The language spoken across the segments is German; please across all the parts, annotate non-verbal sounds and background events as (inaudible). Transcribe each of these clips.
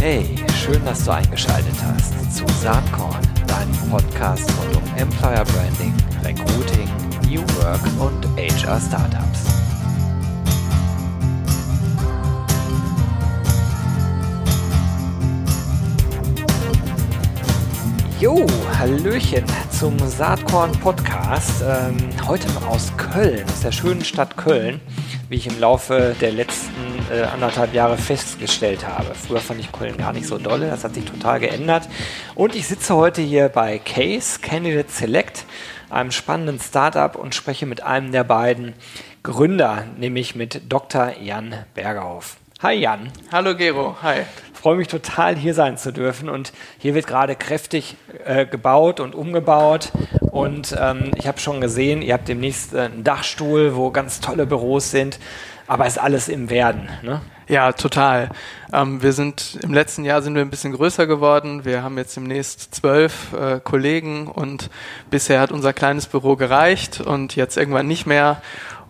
Hey, schön, dass du eingeschaltet hast zu Saatkorn, deinem Podcast rund um Employer Branding, Recruiting, New Work und HR Startups. Jo, Hallöchen zum Saatkorn Podcast. Ähm, heute aus Köln, aus der schönen Stadt Köln, wie ich im Laufe der letzten äh, anderthalb Jahre festgestellt habe. Früher fand ich Köln gar nicht so dolle, das hat sich total geändert. Und ich sitze heute hier bei Case Candidate Select, einem spannenden Startup und spreche mit einem der beiden Gründer, nämlich mit Dr. Jan Bergerhoff. Hi Jan. Hallo Gero, hi freue mich total, hier sein zu dürfen. Und hier wird gerade kräftig äh, gebaut und umgebaut. Und ähm, ich habe schon gesehen, ihr habt demnächst äh, einen Dachstuhl, wo ganz tolle Büros sind. Aber ist alles im Werden. Ne? Ja, total. Ähm, wir sind im letzten Jahr sind wir ein bisschen größer geworden. Wir haben jetzt demnächst zwölf äh, Kollegen und bisher hat unser kleines Büro gereicht und jetzt irgendwann nicht mehr.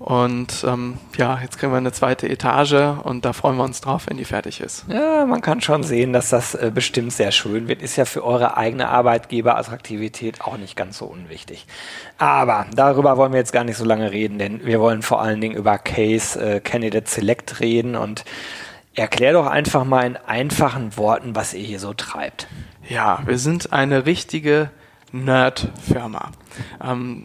Und ähm, ja, jetzt kriegen wir eine zweite Etage und da freuen wir uns drauf, wenn die fertig ist. Ja, man kann schon sehen, dass das äh, bestimmt sehr schön wird. Ist ja für eure eigene Arbeitgeberattraktivität auch nicht ganz so unwichtig. Aber darüber wollen wir jetzt gar nicht so lange reden, denn wir wollen vor allen Dingen über Case äh, Candidate Select reden und erklär doch einfach mal in einfachen Worten, was ihr hier so treibt. Ja, wir sind eine richtige Nerd-Firma. Ähm,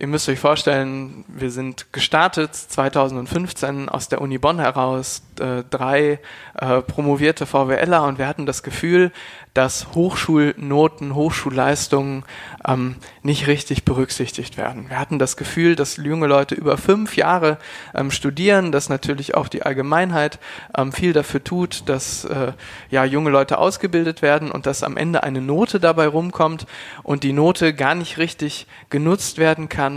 Ihr müsst euch vorstellen, wir sind gestartet 2015 aus der Uni Bonn heraus, äh, drei äh, promovierte VWLer und wir hatten das Gefühl, dass Hochschulnoten, Hochschulleistungen ähm, nicht richtig berücksichtigt werden. Wir hatten das Gefühl, dass junge Leute über fünf Jahre ähm, studieren, dass natürlich auch die Allgemeinheit ähm, viel dafür tut, dass äh, ja junge Leute ausgebildet werden und dass am Ende eine Note dabei rumkommt und die Note gar nicht richtig genutzt werden kann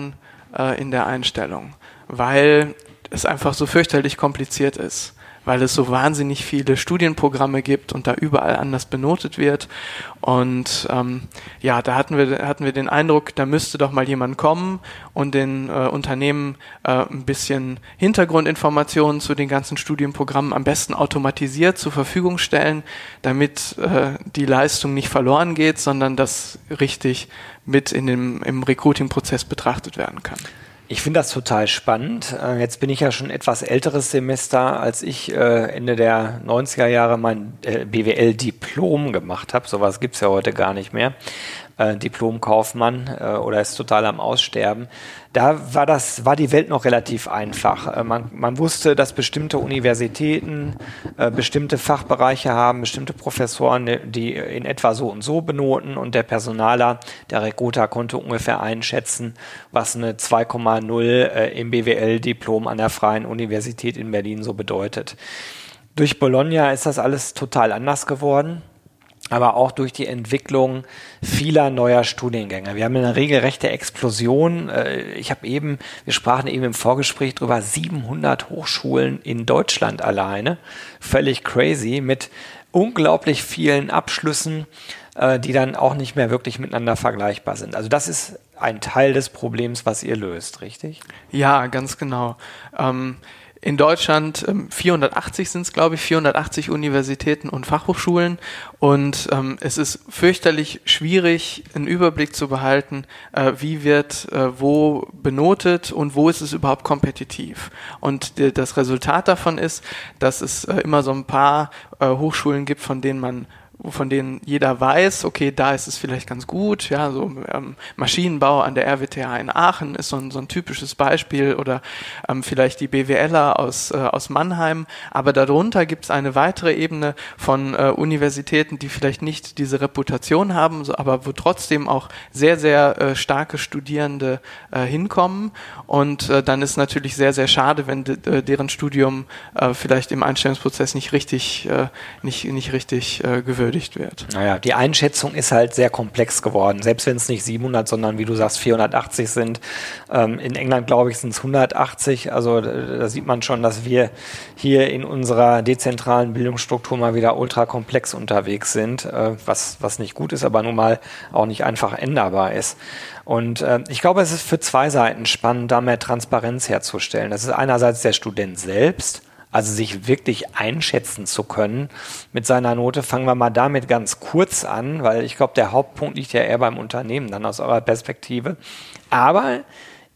äh, in der Einstellung, weil es einfach so fürchterlich kompliziert ist weil es so wahnsinnig viele Studienprogramme gibt und da überall anders benotet wird. Und ähm, ja, da hatten wir, hatten wir den Eindruck, da müsste doch mal jemand kommen und den äh, Unternehmen äh, ein bisschen Hintergrundinformationen zu den ganzen Studienprogrammen am besten automatisiert zur Verfügung stellen, damit äh, die Leistung nicht verloren geht, sondern das richtig mit in dem, im Recruiting-Prozess betrachtet werden kann. Ich finde das total spannend. Äh, jetzt bin ich ja schon etwas älteres Semester, als ich äh, Ende der 90er Jahre mein äh, BWL-Diplom gemacht habe. Sowas gibt es ja heute gar nicht mehr äh, Diplomkaufmann äh, oder ist total am Aussterben. Da war das, war die Welt noch relativ einfach. Äh, man, man wusste, dass bestimmte Universitäten äh, bestimmte Fachbereiche haben, bestimmte Professoren, die in etwa so und so benoten und der Personaler, der Recruiter konnte ungefähr einschätzen, was eine 2,0 äh, im BWL-Diplom an der Freien Universität in Berlin so bedeutet. Durch Bologna ist das alles total anders geworden aber auch durch die Entwicklung vieler neuer Studiengänge. Wir haben eine regelrechte Explosion. Äh, ich habe eben, wir sprachen eben im Vorgespräch drüber, 700 Hochschulen in Deutschland alleine. Völlig crazy mit unglaublich vielen Abschlüssen, äh, die dann auch nicht mehr wirklich miteinander vergleichbar sind. Also das ist ein Teil des Problems, was ihr löst, richtig? Ja, ganz genau. Ähm in Deutschland ähm, 480 sind es, glaube ich, 480 Universitäten und Fachhochschulen. Und ähm, es ist fürchterlich schwierig, einen Überblick zu behalten, äh, wie wird äh, wo benotet und wo ist es überhaupt kompetitiv. Und das Resultat davon ist, dass es äh, immer so ein paar äh, Hochschulen gibt, von denen man von denen jeder weiß, okay, da ist es vielleicht ganz gut, ja, so ähm, Maschinenbau an der RWTH in Aachen ist so ein, so ein typisches Beispiel oder ähm, vielleicht die BWLer aus, äh, aus Mannheim, aber darunter gibt es eine weitere Ebene von äh, Universitäten, die vielleicht nicht diese Reputation haben, so, aber wo trotzdem auch sehr, sehr äh, starke Studierende äh, hinkommen. Und äh, dann ist natürlich sehr, sehr schade, wenn de, deren Studium äh, vielleicht im Einstellungsprozess nicht richtig, nicht, nicht richtig gewünscht gewürdigt wird. Naja, die Einschätzung ist halt sehr komplex geworden. Selbst wenn es nicht 700, sondern wie du sagst 480 sind. Ähm, in England, glaube ich, sind es 180. Also da sieht man schon, dass wir hier in unserer dezentralen Bildungsstruktur mal wieder ultra komplex unterwegs sind, äh, was, was nicht gut ist, aber nun mal auch nicht einfach änderbar ist. Und äh, ich glaube, es ist für zwei Seiten spannend, da mehr Transparenz herzustellen. Das ist einerseits der Student selbst, also sich wirklich einschätzen zu können mit seiner Note. Fangen wir mal damit ganz kurz an, weil ich glaube, der Hauptpunkt liegt ja eher beim Unternehmen dann aus eurer Perspektive. Aber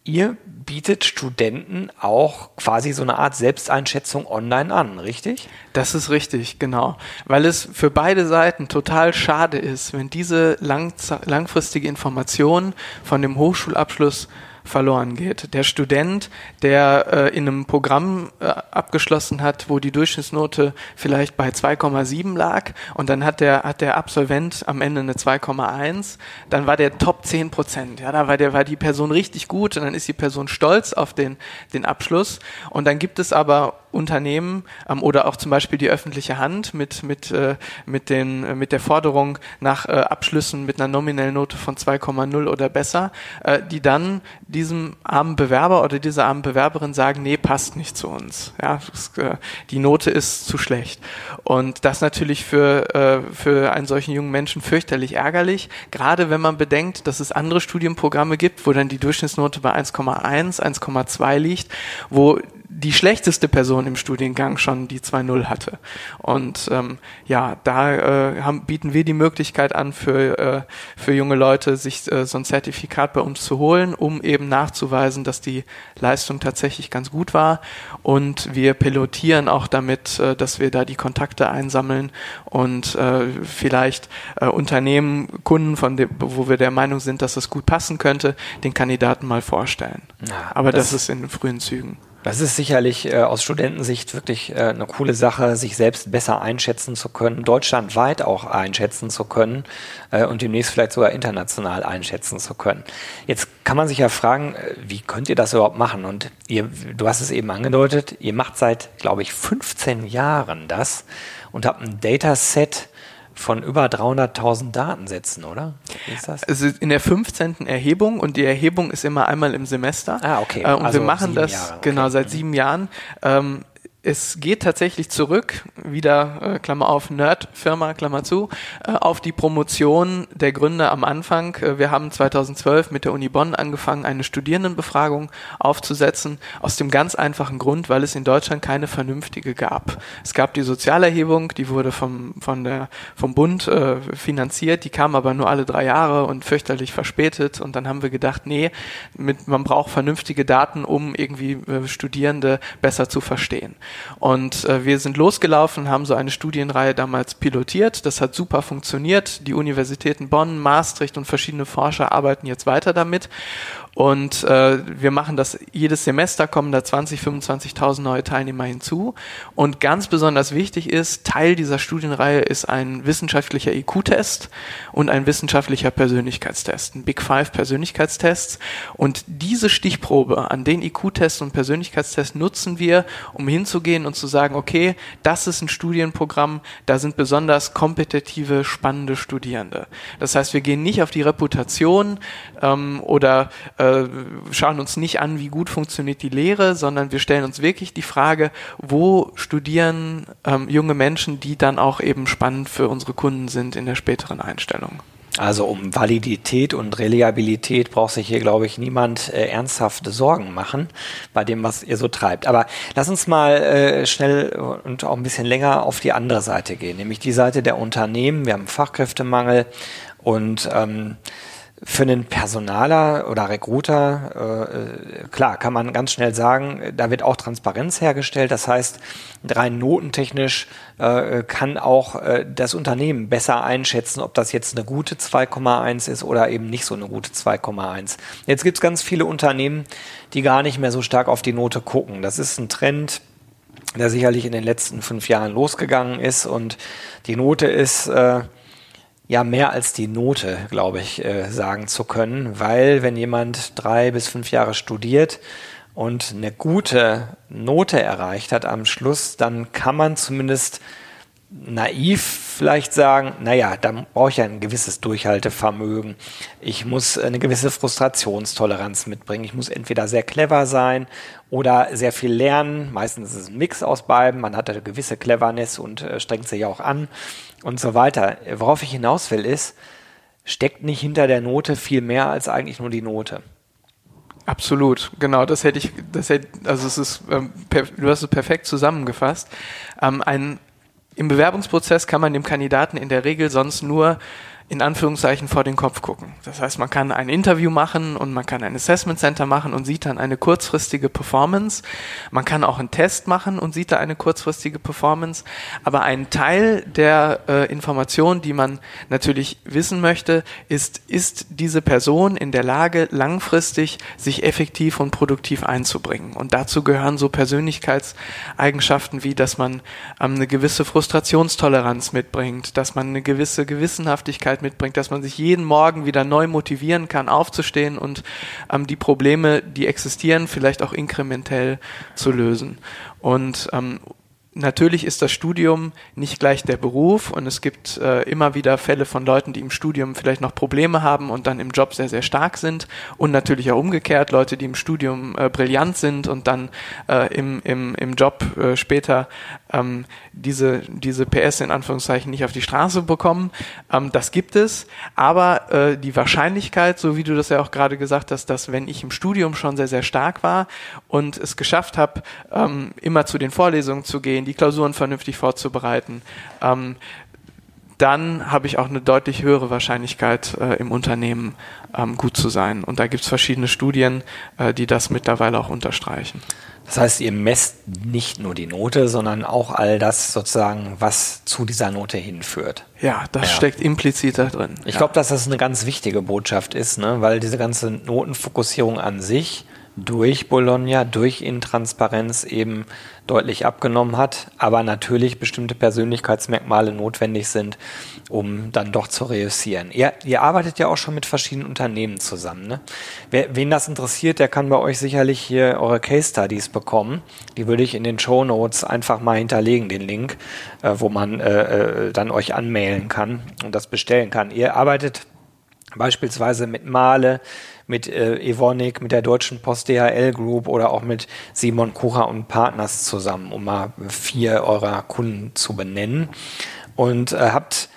ihr bietet Studenten auch quasi so eine Art Selbsteinschätzung online an, richtig? Das ist richtig, genau. Weil es für beide Seiten total schade ist, wenn diese lang, langfristige Information von dem Hochschulabschluss verloren geht. Der Student, der äh, in einem Programm äh, abgeschlossen hat, wo die Durchschnittsnote vielleicht bei 2,7 lag und dann hat der, hat der Absolvent am Ende eine 2,1, dann war der Top 10 Prozent. Ja, da war, der, war die Person richtig gut und dann ist die Person stolz auf den, den Abschluss. Und dann gibt es aber Unternehmen ähm, oder auch zum Beispiel die öffentliche Hand mit, mit, äh, mit, den, äh, mit der Forderung nach äh, Abschlüssen mit einer nominellen Note von 2,0 oder besser, äh, die dann diesem armen Bewerber oder dieser armen Bewerberin sagen, nee, passt nicht zu uns. Ja, das, äh, die Note ist zu schlecht. Und das natürlich für, äh, für einen solchen jungen Menschen fürchterlich ärgerlich, gerade wenn man bedenkt, dass es andere Studienprogramme gibt, wo dann die Durchschnittsnote bei 1,1, 1,2 liegt, wo die schlechteste Person im Studiengang schon die 2.0 hatte. Und ähm, ja, da äh, haben, bieten wir die Möglichkeit an, für, äh, für junge Leute sich äh, so ein Zertifikat bei uns zu holen, um eben nachzuweisen, dass die Leistung tatsächlich ganz gut war. Und wir pilotieren auch damit, äh, dass wir da die Kontakte einsammeln und äh, vielleicht äh, Unternehmen, Kunden, von dem, wo wir der Meinung sind, dass es gut passen könnte, den Kandidaten mal vorstellen. Ja, Aber das, das ist in frühen Zügen. Das ist sicherlich äh, aus Studentensicht wirklich äh, eine coole Sache, sich selbst besser einschätzen zu können, deutschlandweit auch einschätzen zu können äh, und demnächst vielleicht sogar international einschätzen zu können. Jetzt kann man sich ja fragen, äh, wie könnt ihr das überhaupt machen? Und ihr, du hast es eben angedeutet, ihr macht seit, glaube ich, 15 Jahren das und habt ein Dataset, von über 300.000 Datensätzen, oder? Wie ist das? Also in der 15. Erhebung und die Erhebung ist immer einmal im Semester. Ah, okay. Äh, und also wir machen das Jahre, okay. genau seit mhm. sieben Jahren. Ähm, es geht tatsächlich zurück, wieder äh, Klammer auf Nerd-Firma, Klammer zu, äh, auf die Promotion der Gründer am Anfang. Äh, wir haben 2012 mit der Uni Bonn angefangen, eine Studierendenbefragung aufzusetzen, aus dem ganz einfachen Grund, weil es in Deutschland keine vernünftige gab. Es gab die Sozialerhebung, die wurde vom, von der, vom Bund äh, finanziert, die kam aber nur alle drei Jahre und fürchterlich verspätet. Und dann haben wir gedacht, nee, mit, man braucht vernünftige Daten, um irgendwie äh, Studierende besser zu verstehen. Und äh, wir sind losgelaufen, haben so eine Studienreihe damals pilotiert. Das hat super funktioniert. Die Universitäten Bonn, Maastricht und verschiedene Forscher arbeiten jetzt weiter damit. Und äh, wir machen das jedes Semester, kommen da 20, 25.000 neue Teilnehmer hinzu. Und ganz besonders wichtig ist, Teil dieser Studienreihe ist ein wissenschaftlicher IQ-Test und ein wissenschaftlicher Persönlichkeitstest, ein Big Five Persönlichkeitstests. Und diese Stichprobe an den IQ-Test und Persönlichkeitstest nutzen wir, um hinzugehen und zu sagen, okay, das ist ein Studienprogramm, da sind besonders kompetitive, spannende Studierende. Das heißt, wir gehen nicht auf die Reputation ähm, oder äh, äh, schauen uns nicht an, wie gut funktioniert die Lehre, sondern wir stellen uns wirklich die Frage, wo studieren ähm, junge Menschen, die dann auch eben spannend für unsere Kunden sind in der späteren Einstellung. Also um Validität und Reliabilität braucht sich hier, glaube ich, niemand äh, ernsthafte Sorgen machen bei dem, was ihr so treibt. Aber lass uns mal äh, schnell und auch ein bisschen länger auf die andere Seite gehen, nämlich die Seite der Unternehmen. Wir haben Fachkräftemangel und ähm, für einen Personaler oder Recruiter, äh, klar, kann man ganz schnell sagen, da wird auch Transparenz hergestellt. Das heißt, rein notentechnisch äh, kann auch äh, das Unternehmen besser einschätzen, ob das jetzt eine gute 2,1 ist oder eben nicht so eine gute 2,1. Jetzt gibt es ganz viele Unternehmen, die gar nicht mehr so stark auf die Note gucken. Das ist ein Trend, der sicherlich in den letzten fünf Jahren losgegangen ist und die Note ist äh, ja mehr als die Note, glaube ich, äh, sagen zu können, weil wenn jemand drei bis fünf Jahre studiert und eine gute Note erreicht hat am Schluss, dann kann man zumindest naiv vielleicht sagen, naja, da brauche ich ein gewisses Durchhaltevermögen. Ich muss eine gewisse Frustrationstoleranz mitbringen. Ich muss entweder sehr clever sein oder sehr viel lernen. Meistens ist es ein Mix aus beiden. Man hat eine gewisse Cleverness und äh, strengt sich auch an und so weiter. Worauf ich hinaus will, ist, steckt nicht hinter der Note viel mehr als eigentlich nur die Note. Absolut, genau, das hätte ich, das hätte, also es ist, ähm, du hast es perfekt zusammengefasst. Ähm, ein, Im Bewerbungsprozess kann man dem Kandidaten in der Regel sonst nur in Anführungszeichen vor den Kopf gucken. Das heißt, man kann ein Interview machen und man kann ein Assessment Center machen und sieht dann eine kurzfristige Performance. Man kann auch einen Test machen und sieht da eine kurzfristige Performance. Aber ein Teil der äh, Information, die man natürlich wissen möchte, ist, ist diese Person in der Lage, langfristig sich effektiv und produktiv einzubringen. Und dazu gehören so Persönlichkeitseigenschaften wie, dass man ähm, eine gewisse Frustrationstoleranz mitbringt, dass man eine gewisse Gewissenhaftigkeit Persönlichkeit mitbringt, dass man sich jeden Morgen wieder neu motivieren kann, aufzustehen und ähm, die Probleme, die existieren, vielleicht auch inkrementell zu lösen. Und ähm, Natürlich ist das Studium nicht gleich der Beruf und es gibt äh, immer wieder Fälle von Leuten, die im Studium vielleicht noch Probleme haben und dann im Job sehr, sehr stark sind und natürlich auch umgekehrt Leute, die im Studium äh, brillant sind und dann äh, im, im, im Job äh, später ähm, diese, diese PS in Anführungszeichen nicht auf die Straße bekommen. Ähm, das gibt es, aber äh, die Wahrscheinlichkeit, so wie du das ja auch gerade gesagt hast, dass wenn ich im Studium schon sehr, sehr stark war und es geschafft habe, ähm, immer zu den Vorlesungen zu gehen, die Klausuren vernünftig vorzubereiten, ähm, dann habe ich auch eine deutlich höhere Wahrscheinlichkeit äh, im Unternehmen ähm, gut zu sein. Und da gibt es verschiedene Studien, äh, die das mittlerweile auch unterstreichen. Das heißt, ihr messt nicht nur die Note, sondern auch all das sozusagen, was zu dieser Note hinführt. Ja, das ja. steckt implizit da drin. Ich ja. glaube, dass das eine ganz wichtige Botschaft ist, ne? weil diese ganze Notenfokussierung an sich durch Bologna, durch Intransparenz eben deutlich abgenommen hat, aber natürlich bestimmte Persönlichkeitsmerkmale notwendig sind, um dann doch zu reüssieren. Ihr, ihr arbeitet ja auch schon mit verschiedenen Unternehmen zusammen. Ne? Wer, wen das interessiert, der kann bei euch sicherlich hier eure Case Studies bekommen. Die würde ich in den Show Notes einfach mal hinterlegen, den Link, äh, wo man äh, äh, dann euch anmailen kann und das bestellen kann. Ihr arbeitet beispielsweise mit Male, mit äh, Evonik, mit der Deutschen Post DHL Group oder auch mit Simon Kucha und Partners zusammen, um mal vier eurer Kunden zu benennen. Und äh, habt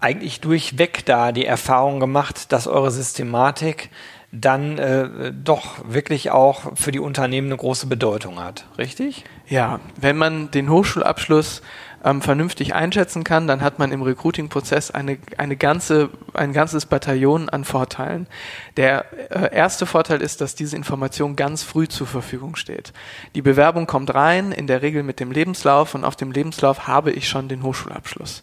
eigentlich durchweg da die Erfahrung gemacht, dass eure Systematik dann äh, doch wirklich auch für die Unternehmen eine große Bedeutung hat, richtig? Ja, wenn man den Hochschulabschluss ähm, vernünftig einschätzen kann, dann hat man im Recruiting-Prozess eine, eine ganze, ein ganzes Bataillon an Vorteilen. Der äh, erste Vorteil ist, dass diese Information ganz früh zur Verfügung steht. Die Bewerbung kommt rein, in der Regel mit dem Lebenslauf und auf dem Lebenslauf habe ich schon den Hochschulabschluss.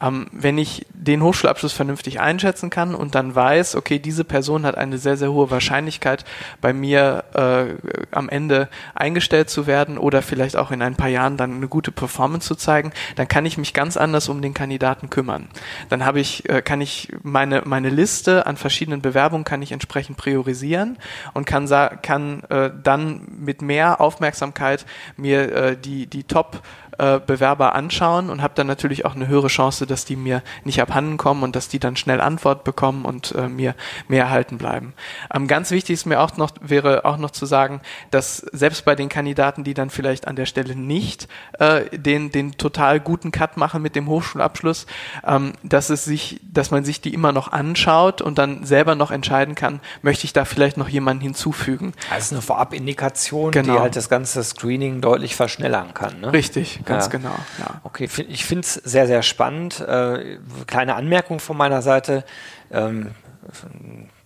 Ähm, wenn ich den Hochschulabschluss vernünftig einschätzen kann und dann weiß, okay, diese Person hat eine sehr, sehr hohe Wahrscheinlichkeit, bei mir äh, am Ende eingestellt zu werden oder vielleicht auch in ein paar Jahren dann eine gute Performance zu zeigen, dann kann ich mich ganz anders um den Kandidaten kümmern. Dann habe ich, äh, kann ich meine, meine Liste an verschiedenen Bewerbungen kann ich entsprechend priorisieren und kann, kann äh, dann mit mehr Aufmerksamkeit mir äh, die, die Top äh, Bewerber anschauen und habe dann natürlich auch eine höhere Chance, dass die mir nicht abhanden kommen und dass die dann schnell Antwort bekommen und äh, mir mehr erhalten bleiben. Ähm, ganz wichtig ist mir auch noch, wäre auch noch zu sagen, dass selbst bei den Kandidaten, die dann vielleicht an der Stelle nicht äh, den, den total guten Cut machen mit dem Hochschulabschluss, ähm, dass es sich, dass man sich die immer noch anschaut und dann selber noch entscheiden kann, möchte ich da vielleicht noch jemanden hinzufügen. Also eine Vorabindikation, genau. die halt das ganze Screening deutlich verschnellern kann. Ne? Richtig, ganz ja. genau. Ja. Okay, ich finde es sehr, sehr spannend. Äh, kleine Anmerkung von meiner Seite. Ähm,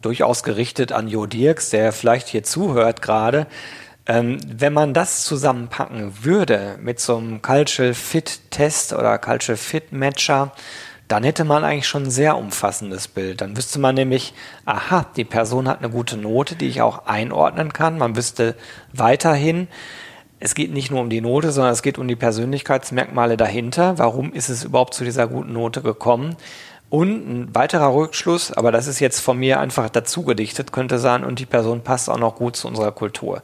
durchaus gerichtet an Jo Dirks, der vielleicht hier zuhört gerade. Ähm, wenn man das zusammenpacken würde mit so einem Cultural Fit Test oder Cultural Fit Matcher, dann hätte man eigentlich schon ein sehr umfassendes Bild. Dann wüsste man nämlich, aha, die Person hat eine gute Note, die ich auch einordnen kann. Man wüsste weiterhin, es geht nicht nur um die Note, sondern es geht um die Persönlichkeitsmerkmale dahinter. Warum ist es überhaupt zu dieser guten Note gekommen? Und ein weiterer Rückschluss, aber das ist jetzt von mir einfach dazu gedichtet, könnte sein, und die Person passt auch noch gut zu unserer Kultur.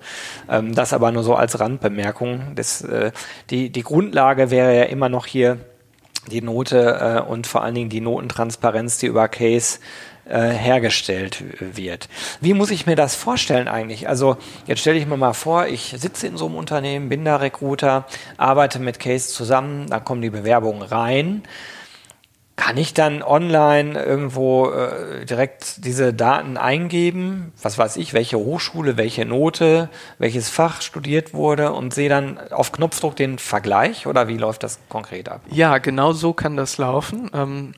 Ähm, das aber nur so als Randbemerkung. Das, äh, die, die Grundlage wäre ja immer noch hier die Note äh, und vor allen Dingen die Notentransparenz, die über Case äh, hergestellt wird. Wie muss ich mir das vorstellen eigentlich? Also jetzt stelle ich mir mal vor, ich sitze in so einem Unternehmen, bin da Recruiter, arbeite mit Case zusammen, da kommen die Bewerbungen rein. Kann ich dann online irgendwo äh, direkt diese Daten eingeben? Was weiß ich, welche Hochschule, welche Note, welches Fach studiert wurde und sehe dann auf Knopfdruck den Vergleich oder wie läuft das konkret ab? Ja, genau so kann das laufen. Ähm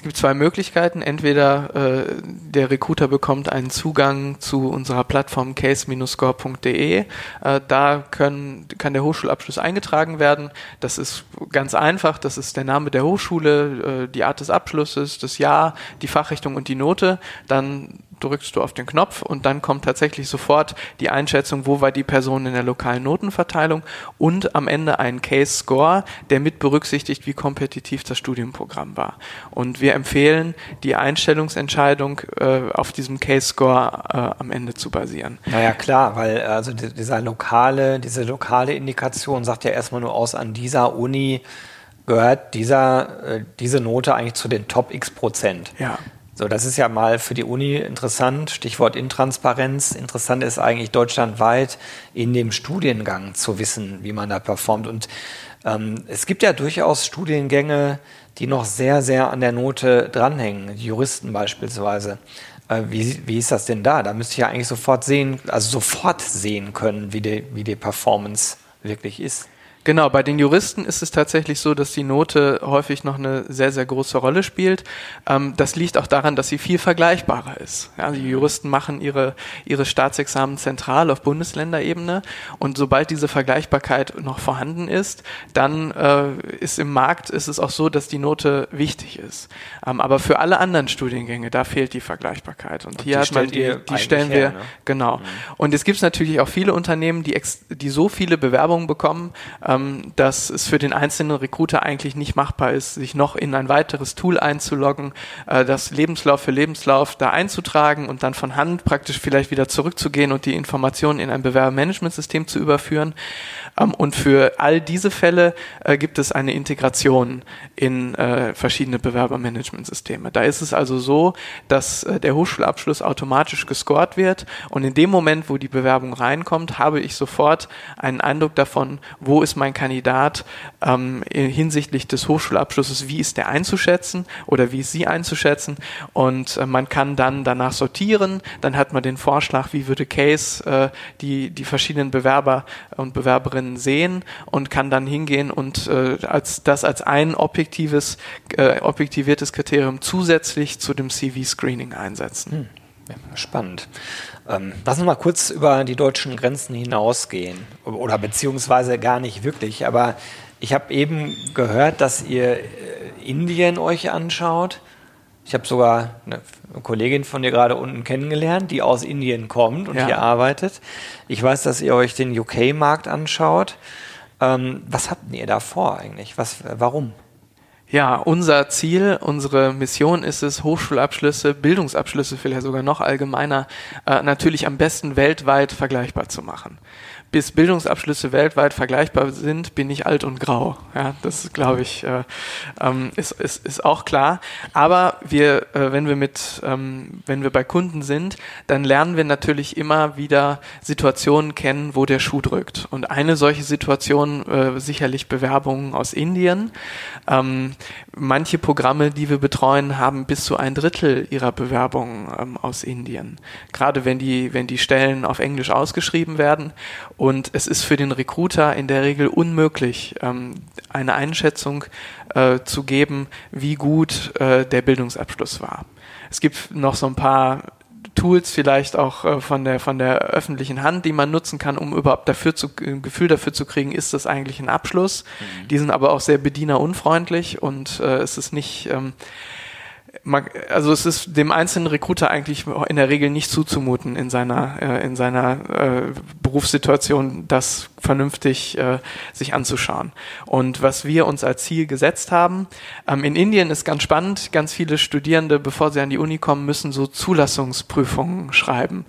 es gibt zwei Möglichkeiten. Entweder äh, der Recruiter bekommt einen Zugang zu unserer Plattform case-score.de. Äh, da können, kann der Hochschulabschluss eingetragen werden. Das ist ganz einfach. Das ist der Name der Hochschule, äh, die Art des Abschlusses, das Jahr, die Fachrichtung und die Note. Dann drückst du auf den Knopf und dann kommt tatsächlich sofort die Einschätzung, wo war die Person in der lokalen Notenverteilung und am Ende ein Case Score, der mit berücksichtigt, wie kompetitiv das Studienprogramm war. Und wir empfehlen, die Einstellungsentscheidung äh, auf diesem Case Score äh, am Ende zu basieren. Naja, klar, weil also dieser lokale, diese lokale Indikation sagt ja erstmal nur aus, an dieser Uni gehört dieser, äh, diese Note eigentlich zu den Top X Prozent. Ja. So, das ist ja mal für die Uni interessant. Stichwort Intransparenz. Interessant ist eigentlich deutschlandweit in dem Studiengang zu wissen, wie man da performt. Und ähm, es gibt ja durchaus Studiengänge, die noch sehr, sehr an der Note dranhängen. Juristen beispielsweise. Äh, wie, wie ist das denn da? Da müsste ich ja eigentlich sofort sehen, also sofort sehen können, wie die, wie die Performance wirklich ist. Genau, bei den Juristen ist es tatsächlich so, dass die Note häufig noch eine sehr, sehr große Rolle spielt. Ähm, das liegt auch daran, dass sie viel vergleichbarer ist. Ja, die Juristen machen ihre, ihre Staatsexamen zentral auf Bundesländerebene und sobald diese Vergleichbarkeit noch vorhanden ist, dann äh, ist im Markt ist es auch so, dass die Note wichtig ist. Ähm, aber für alle anderen Studiengänge, da fehlt die Vergleichbarkeit. Und, und hier hat man die, die stellen her, wir, ne? genau. Mhm. Und es gibt natürlich auch viele Unternehmen, die, ex, die so viele Bewerbungen bekommen, ähm, dass es für den einzelnen Recruiter eigentlich nicht machbar ist, sich noch in ein weiteres Tool einzuloggen, äh, das Lebenslauf für Lebenslauf da einzutragen und dann von Hand praktisch vielleicht wieder zurückzugehen und die Informationen in ein Bewerbermanagementsystem zu überführen. Ähm, und für all diese Fälle äh, gibt es eine Integration in äh, verschiedene Bewerbermanagementsysteme. Da ist es also so, dass äh, der Hochschulabschluss automatisch gescored wird und in dem Moment, wo die Bewerbung reinkommt, habe ich sofort einen Eindruck davon, wo ist mein Kandidat ähm, hinsichtlich des Hochschulabschlusses, wie ist der einzuschätzen oder wie ist sie einzuschätzen und äh, man kann dann danach sortieren, dann hat man den Vorschlag, wie würde Case äh, die, die verschiedenen Bewerber und Bewerberinnen sehen und kann dann hingehen und äh, als das als ein objektives, äh, objektiviertes Kriterium zusätzlich zu dem CV-Screening einsetzen. Hm. Ja, spannend. Ähm, lass uns mal kurz über die deutschen Grenzen hinausgehen. Oder beziehungsweise gar nicht wirklich. Aber ich habe eben gehört, dass ihr äh, Indien euch anschaut. Ich habe sogar eine Kollegin von dir gerade unten kennengelernt, die aus Indien kommt und ja. hier arbeitet. Ich weiß, dass ihr euch den UK-Markt anschaut. Ähm, was habt ihr da vor eigentlich? Was, warum? Ja, unser Ziel, unsere Mission ist es, Hochschulabschlüsse, Bildungsabschlüsse vielleicht sogar noch allgemeiner, äh, natürlich am besten weltweit vergleichbar zu machen bis Bildungsabschlüsse weltweit vergleichbar sind, bin ich alt und grau. Ja, das glaube ich äh, ähm, ist, ist, ist auch klar. Aber wir, äh, wenn wir mit, ähm, wenn wir bei Kunden sind, dann lernen wir natürlich immer wieder Situationen kennen, wo der Schuh drückt. Und eine solche Situation äh, sicherlich Bewerbungen aus Indien. Ähm, manche Programme, die wir betreuen, haben bis zu ein Drittel ihrer Bewerbungen ähm, aus Indien. Gerade wenn die, wenn die Stellen auf Englisch ausgeschrieben werden und es ist für den Recruiter in der Regel unmöglich, ähm, eine Einschätzung äh, zu geben, wie gut äh, der Bildungsabschluss war. Es gibt noch so ein paar Tools vielleicht auch äh, von der von der öffentlichen Hand, die man nutzen kann, um überhaupt dafür zu, ein Gefühl dafür zu kriegen, ist das eigentlich ein Abschluss. Mhm. Die sind aber auch sehr bedienerunfreundlich und äh, es ist nicht ähm, also es ist dem einzelnen Recruiter eigentlich in der Regel nicht zuzumuten in seiner äh, in seiner äh, Berufssituation, das vernünftig äh, sich anzuschauen. Und was wir uns als Ziel gesetzt haben, ähm, in Indien ist ganz spannend. Ganz viele Studierende, bevor sie an die Uni kommen, müssen so Zulassungsprüfungen schreiben.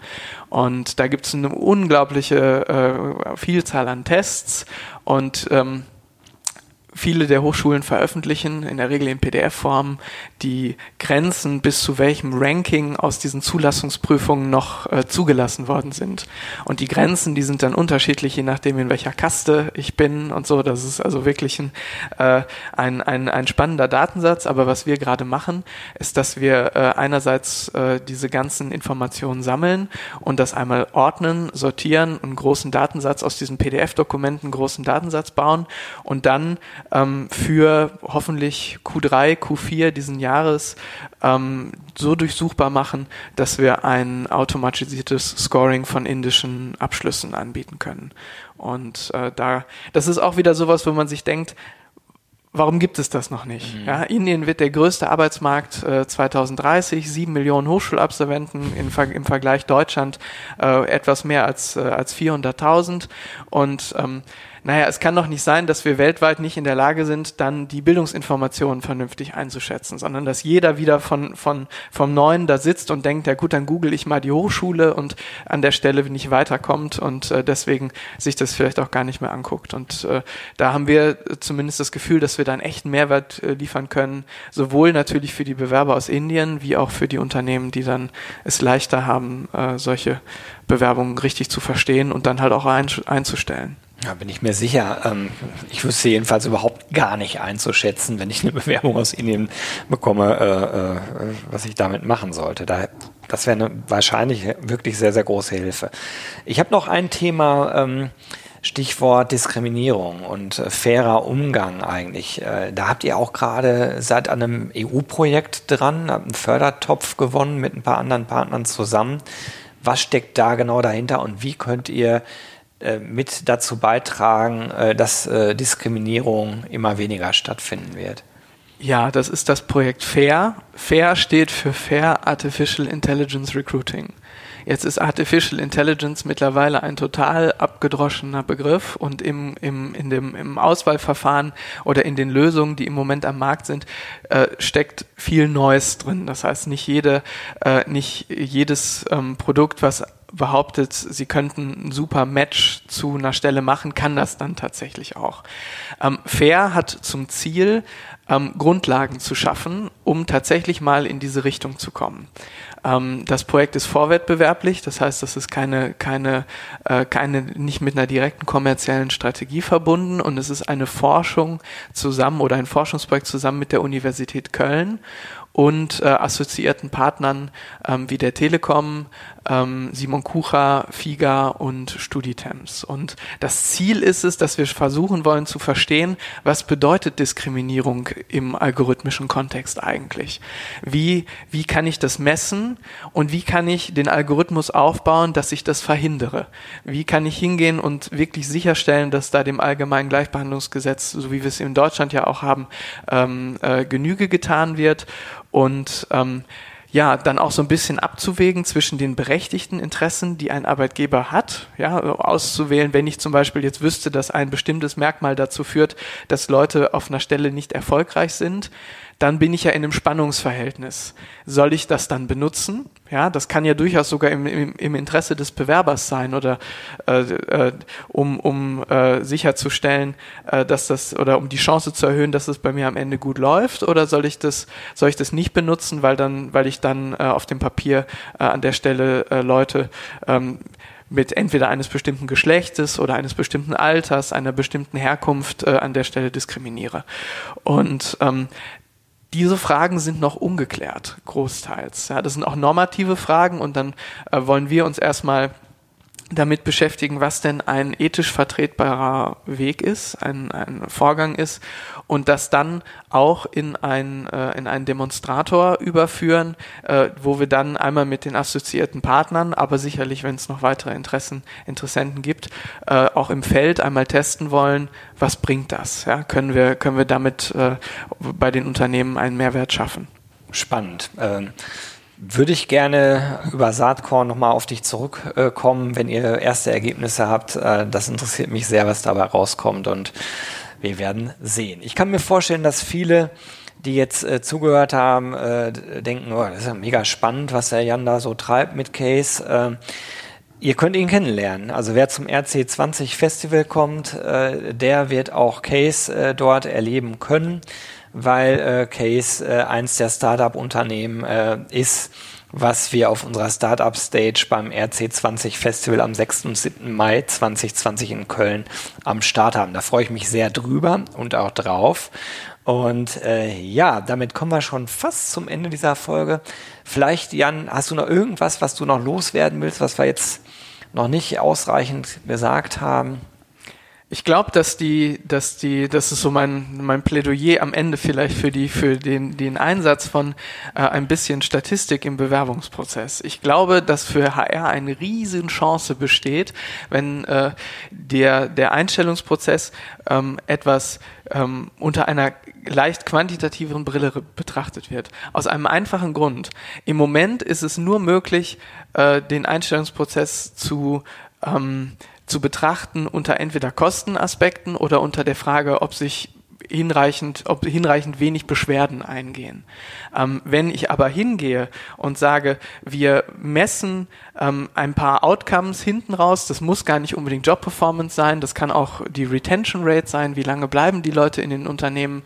Und da gibt es eine unglaubliche äh, Vielzahl an Tests und ähm, viele der Hochschulen veröffentlichen, in der Regel in PDF-Form, die Grenzen, bis zu welchem Ranking aus diesen Zulassungsprüfungen noch äh, zugelassen worden sind. Und die Grenzen, die sind dann unterschiedlich, je nachdem, in welcher Kaste ich bin und so. Das ist also wirklich ein, äh, ein, ein, ein spannender Datensatz. Aber was wir gerade machen, ist, dass wir äh, einerseits äh, diese ganzen Informationen sammeln und das einmal ordnen, sortieren, einen großen Datensatz aus diesen PDF-Dokumenten, einen großen Datensatz bauen und dann ähm, für hoffentlich Q3, Q4 diesen Jahres ähm, so durchsuchbar machen, dass wir ein automatisiertes Scoring von indischen Abschlüssen anbieten können. Und äh, da, das ist auch wieder sowas, wo man sich denkt, Warum gibt es das noch nicht? Mhm. Ja, Indien wird der größte Arbeitsmarkt äh, 2030, sieben Millionen Hochschulabsolventen in, im Vergleich Deutschland äh, etwas mehr als, äh, als 400.000 und ähm, naja, es kann doch nicht sein, dass wir weltweit nicht in der Lage sind, dann die Bildungsinformationen vernünftig einzuschätzen, sondern dass jeder wieder von, von, vom Neuen da sitzt und denkt, ja gut, dann google ich mal die Hochschule und an der Stelle nicht weiterkommt und äh, deswegen sich das vielleicht auch gar nicht mehr anguckt. Und äh, da haben wir zumindest das Gefühl, dass wir da einen echten Mehrwert äh, liefern können, sowohl natürlich für die Bewerber aus Indien, wie auch für die Unternehmen, die dann es leichter haben, äh, solche Bewerbungen richtig zu verstehen und dann halt auch ein, einzustellen. Ja, bin ich mir sicher. Ähm, ich wüsste jedenfalls überhaupt gar nicht einzuschätzen, wenn ich eine (laughs) Bewerbung aus Indien bekomme, äh, äh, was ich damit machen sollte. das wäre eine wahrscheinlich wirklich sehr, sehr große Hilfe. Ich habe noch ein Thema, ähm, Stichwort Diskriminierung und äh, fairer Umgang eigentlich. da habt ihr auch gerade seit einem EU-Projekt dran, habt einen Fördertopf gewonnen mit ein paar anderen Partnern zusammen. Was steckt da genau dahinter und wie könnt ihr äh, mit dazu beitragen, äh, dass äh, Diskriminierung immer weniger stattfinden wird. Ja, das ist das Projekt FAIR. FAIR steht für Fair Artificial Intelligence Recruiting. Jetzt ist Artificial Intelligence mittlerweile ein total abgedroschener Begriff und im, im, in dem, im Auswahlverfahren oder in den Lösungen, die im Moment am Markt sind, äh, steckt viel Neues drin. Das heißt, nicht jede, äh, nicht jedes ähm, Produkt, was behauptet, sie könnten ein super Match zu einer Stelle machen, kann das dann tatsächlich auch. Ähm, Fair hat zum Ziel, ähm, Grundlagen zu schaffen, um tatsächlich mal in diese Richtung zu kommen. Ähm, das Projekt ist vorwettbewerblich, das heißt, das ist keine, keine, äh, keine, nicht mit einer direkten kommerziellen Strategie verbunden und es ist eine Forschung zusammen oder ein Forschungsprojekt zusammen mit der Universität Köln und äh, assoziierten Partnern ähm, wie der Telekom, ähm, Simon Kucher, FIGA und Studitems. Und das Ziel ist es, dass wir versuchen wollen zu verstehen, was bedeutet Diskriminierung im algorithmischen Kontext eigentlich? Wie, wie kann ich das messen und wie kann ich den Algorithmus aufbauen, dass ich das verhindere? Wie kann ich hingehen und wirklich sicherstellen, dass da dem allgemeinen Gleichbehandlungsgesetz, so wie wir es in Deutschland ja auch haben, ähm, äh, Genüge getan wird? Und ähm, ja, dann auch so ein bisschen abzuwägen zwischen den berechtigten Interessen, die ein Arbeitgeber hat, ja, auszuwählen, wenn ich zum Beispiel jetzt wüsste, dass ein bestimmtes Merkmal dazu führt, dass Leute auf einer Stelle nicht erfolgreich sind, dann bin ich ja in einem Spannungsverhältnis. Soll ich das dann benutzen? Ja, das kann ja durchaus sogar im, im, im Interesse des Bewerbers sein oder äh, äh, um, um äh, sicherzustellen, äh, dass das oder um die Chance zu erhöhen, dass es bei mir am Ende gut läuft oder soll ich das soll ich das nicht benutzen, weil dann weil ich dann äh, auf dem Papier äh, an der Stelle äh, Leute ähm, mit entweder eines bestimmten Geschlechtes oder eines bestimmten Alters, einer bestimmten Herkunft äh, an der Stelle diskriminiere. Und ähm, diese Fragen sind noch ungeklärt, großteils. Ja, das sind auch normative Fragen und dann äh, wollen wir uns erstmal damit beschäftigen, was denn ein ethisch vertretbarer Weg ist, ein, ein Vorgang ist und das dann auch in, ein, äh, in einen Demonstrator überführen, äh, wo wir dann einmal mit den assoziierten Partnern, aber sicherlich, wenn es noch weitere Interessen, Interessenten gibt, äh, auch im Feld einmal testen wollen, was bringt das? Ja? Können, wir, können wir damit äh, bei den Unternehmen einen Mehrwert schaffen? Spannend. Ähm würde ich gerne über Saatkorn nochmal auf dich zurückkommen, wenn ihr erste Ergebnisse habt. Äh, das interessiert mich sehr, was dabei rauskommt und wir werden sehen. Ich kann mir vorstellen, dass viele, die jetzt äh, zugehört haben, äh, denken, oh, das ist ja mega spannend, was der Jan da so treibt mit Case. Ihr könnt ihn kennenlernen. Also wer zum RC20 Festival kommt, äh, der wird auch Case äh, dort erleben können, weil äh, Case äh, eins der Startup-Unternehmen äh, ist, was wir auf unserer Startup Stage beim RC20 Festival am 6. und 7. Mai 2020 in Köln am Start haben. Da freue ich mich sehr drüber und auch drauf. Und äh, ja, damit kommen wir schon fast zum Ende dieser Folge. Vielleicht, Jan, hast du noch irgendwas, was du noch loswerden willst, was wir jetzt noch nicht ausreichend gesagt haben. Ich glaube, dass die, dass die, das ist so mein, mein Plädoyer am Ende vielleicht für die, für den, den Einsatz von äh, ein bisschen Statistik im Bewerbungsprozess. Ich glaube, dass für HR eine riesen Chance besteht, wenn äh, der, der Einstellungsprozess ähm, etwas ähm, unter einer leicht quantitativeren Brille betrachtet wird. Aus einem einfachen Grund. Im Moment ist es nur möglich, äh, den Einstellungsprozess zu ähm, zu betrachten unter entweder Kostenaspekten oder unter der Frage, ob sich hinreichend, ob hinreichend wenig Beschwerden eingehen. Ähm, wenn ich aber hingehe und sage, wir messen ähm, ein paar Outcomes hinten raus, das muss gar nicht unbedingt Job Performance sein, das kann auch die Retention Rate sein, wie lange bleiben die Leute in den Unternehmen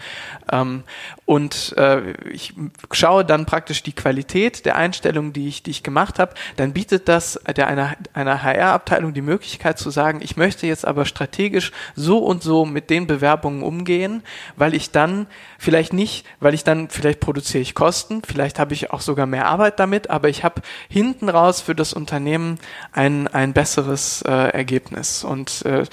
ähm, und äh, ich schaue dann praktisch die Qualität der Einstellung, die ich, die ich gemacht habe, dann bietet das der einer, einer HR-Abteilung die Möglichkeit zu sagen, ich möchte jetzt aber strategisch so und so mit den Bewerbungen umgehen, weil ich dann vielleicht nicht, weil ich dann, vielleicht produziere ich Kosten, vielleicht habe ich auch sogar mehr Arbeit damit, aber ich habe hinten raus für das Unternehmen ein, ein besseres äh, Ergebnis. Und äh,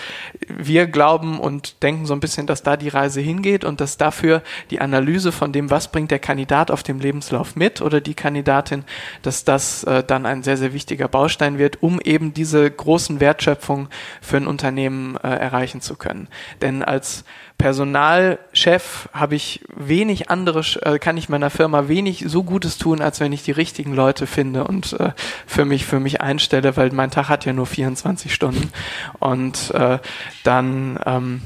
wir glauben und denken so ein bisschen, dass da die Reise hingeht und dass dafür die Analyse von dem, was bringt der Kandidat auf dem Lebenslauf mit oder die Kandidatin, dass das äh, dann ein sehr, sehr wichtiger Baustein wird, um eben diese großen Wertschöpfungen für ein Unternehmen äh, erreichen zu können. Denn als Personalchef habe ich wenig andere, äh, kann ich meiner Firma wenig so Gutes tun, als wenn ich die richtigen Leute finde und äh, für mich für mich einstelle, weil mein Tag hat ja nur 24 Stunden. Und äh, dann ähm,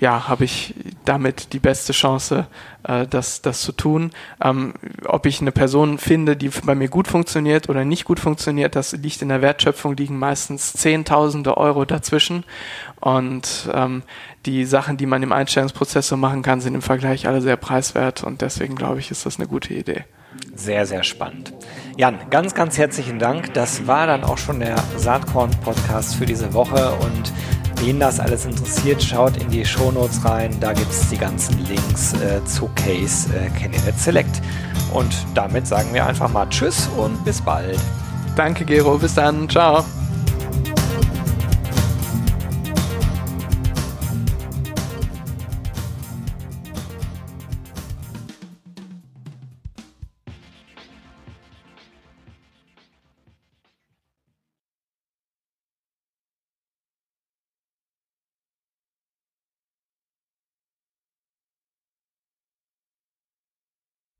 ja, habe ich damit die beste Chance, äh, das, das zu tun. Ähm, ob ich eine Person finde, die bei mir gut funktioniert oder nicht gut funktioniert, das liegt in der Wertschöpfung, liegen meistens Zehntausende Euro dazwischen. Und ähm, die Sachen, die man im Einstellungsprozess so machen kann, sind im Vergleich alle sehr preiswert und deswegen glaube ich, ist das eine gute Idee. Sehr, sehr spannend. Jan, ganz, ganz herzlichen Dank. Das war dann auch schon der Saatkorn-Podcast für diese Woche und Wen das alles interessiert, schaut in die Shownotes rein. Da gibt es die ganzen Links äh, zu Case äh, Candidate Select. Und damit sagen wir einfach mal Tschüss und bis bald. Danke, Gero. Bis dann. Ciao.